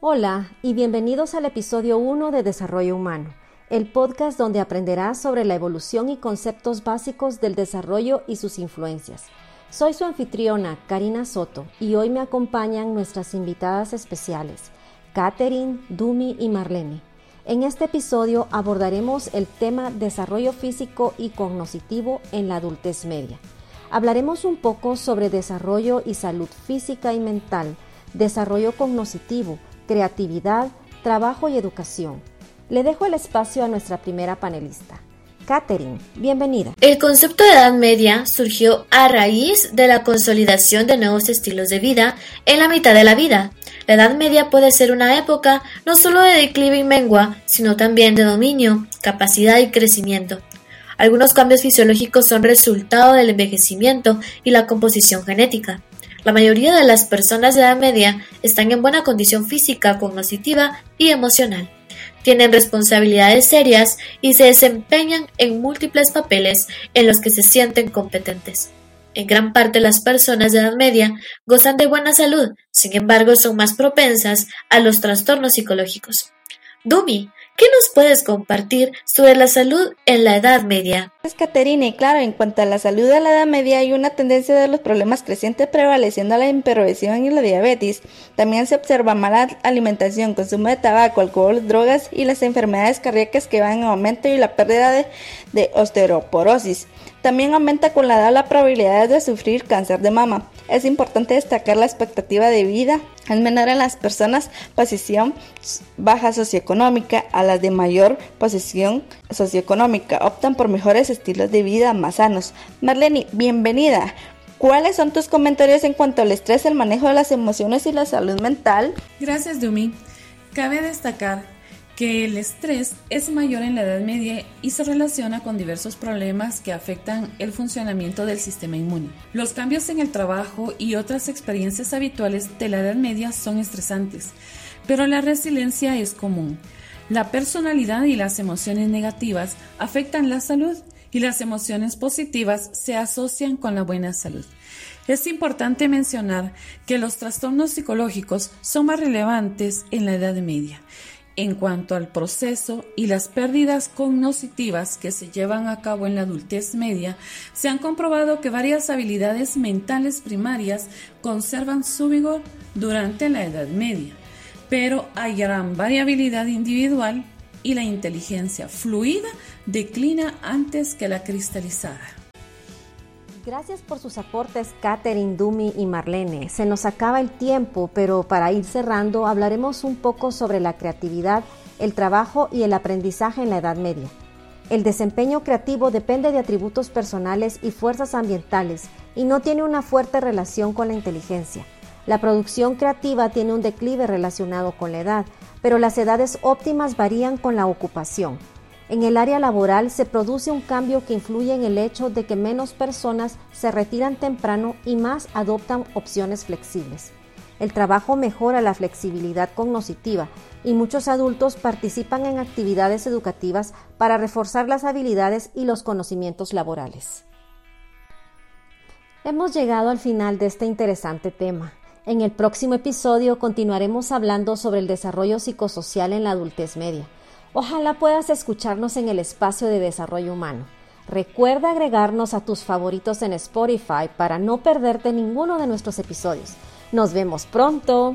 Hola y bienvenidos al episodio 1 de Desarrollo Humano, el podcast donde aprenderás sobre la evolución y conceptos básicos del desarrollo y sus influencias. Soy su anfitriona, Karina Soto, y hoy me acompañan nuestras invitadas especiales, Katherine, Dumi y Marlene. En este episodio abordaremos el tema desarrollo físico y cognoscitivo en la adultez media. Hablaremos un poco sobre desarrollo y salud física y mental, desarrollo cognoscitivo, creatividad, trabajo y educación. Le dejo el espacio a nuestra primera panelista. Katherine, bienvenida. El concepto de edad media surgió a raíz de la consolidación de nuevos estilos de vida en la mitad de la vida. La edad media puede ser una época no solo de declive y mengua, sino también de dominio, capacidad y crecimiento. Algunos cambios fisiológicos son resultado del envejecimiento y la composición genética. La mayoría de las personas de edad media están en buena condición física, cognitiva y emocional. Tienen responsabilidades serias y se desempeñan en múltiples papeles en los que se sienten competentes. En gran parte las personas de edad media gozan de buena salud, sin embargo son más propensas a los trastornos psicológicos. Dumi, ¿Qué nos puedes compartir sobre la salud en la Edad Media? Caterina, y claro, en cuanto a la salud de la Edad Media hay una tendencia de los problemas crecientes prevaleciendo la hipertensión y la diabetes. También se observa mala alimentación, consumo de tabaco, alcohol, drogas y las enfermedades cardíacas que van en aumento y la pérdida de, de osteoporosis. También aumenta con la edad la probabilidad de sufrir cáncer de mama. Es importante destacar la expectativa de vida es menor en las personas posición baja socioeconómica a las de mayor posición socioeconómica. Optan por mejores estilos de vida más sanos. Marlene, bienvenida. ¿Cuáles son tus comentarios en cuanto al estrés, el manejo de las emociones y la salud mental? Gracias, Dumi. Cabe destacar que el estrés es mayor en la Edad Media y se relaciona con diversos problemas que afectan el funcionamiento del sistema inmune. Los cambios en el trabajo y otras experiencias habituales de la Edad Media son estresantes, pero la resiliencia es común. La personalidad y las emociones negativas afectan la salud y las emociones positivas se asocian con la buena salud. Es importante mencionar que los trastornos psicológicos son más relevantes en la Edad Media en cuanto al proceso y las pérdidas cognitivas que se llevan a cabo en la adultez media, se han comprobado que varias habilidades mentales primarias conservan su vigor durante la Edad Media, pero hay gran variabilidad individual y la inteligencia fluida declina antes que la cristalizada. Gracias por sus aportes, Katherine, Dumi y Marlene. Se nos acaba el tiempo, pero para ir cerrando hablaremos un poco sobre la creatividad, el trabajo y el aprendizaje en la Edad Media. El desempeño creativo depende de atributos personales y fuerzas ambientales y no tiene una fuerte relación con la inteligencia. La producción creativa tiene un declive relacionado con la edad, pero las edades óptimas varían con la ocupación. En el área laboral se produce un cambio que influye en el hecho de que menos personas se retiran temprano y más adoptan opciones flexibles. El trabajo mejora la flexibilidad cognitiva y muchos adultos participan en actividades educativas para reforzar las habilidades y los conocimientos laborales. Hemos llegado al final de este interesante tema. En el próximo episodio continuaremos hablando sobre el desarrollo psicosocial en la adultez media. Ojalá puedas escucharnos en el espacio de desarrollo humano. Recuerda agregarnos a tus favoritos en Spotify para no perderte ninguno de nuestros episodios. Nos vemos pronto.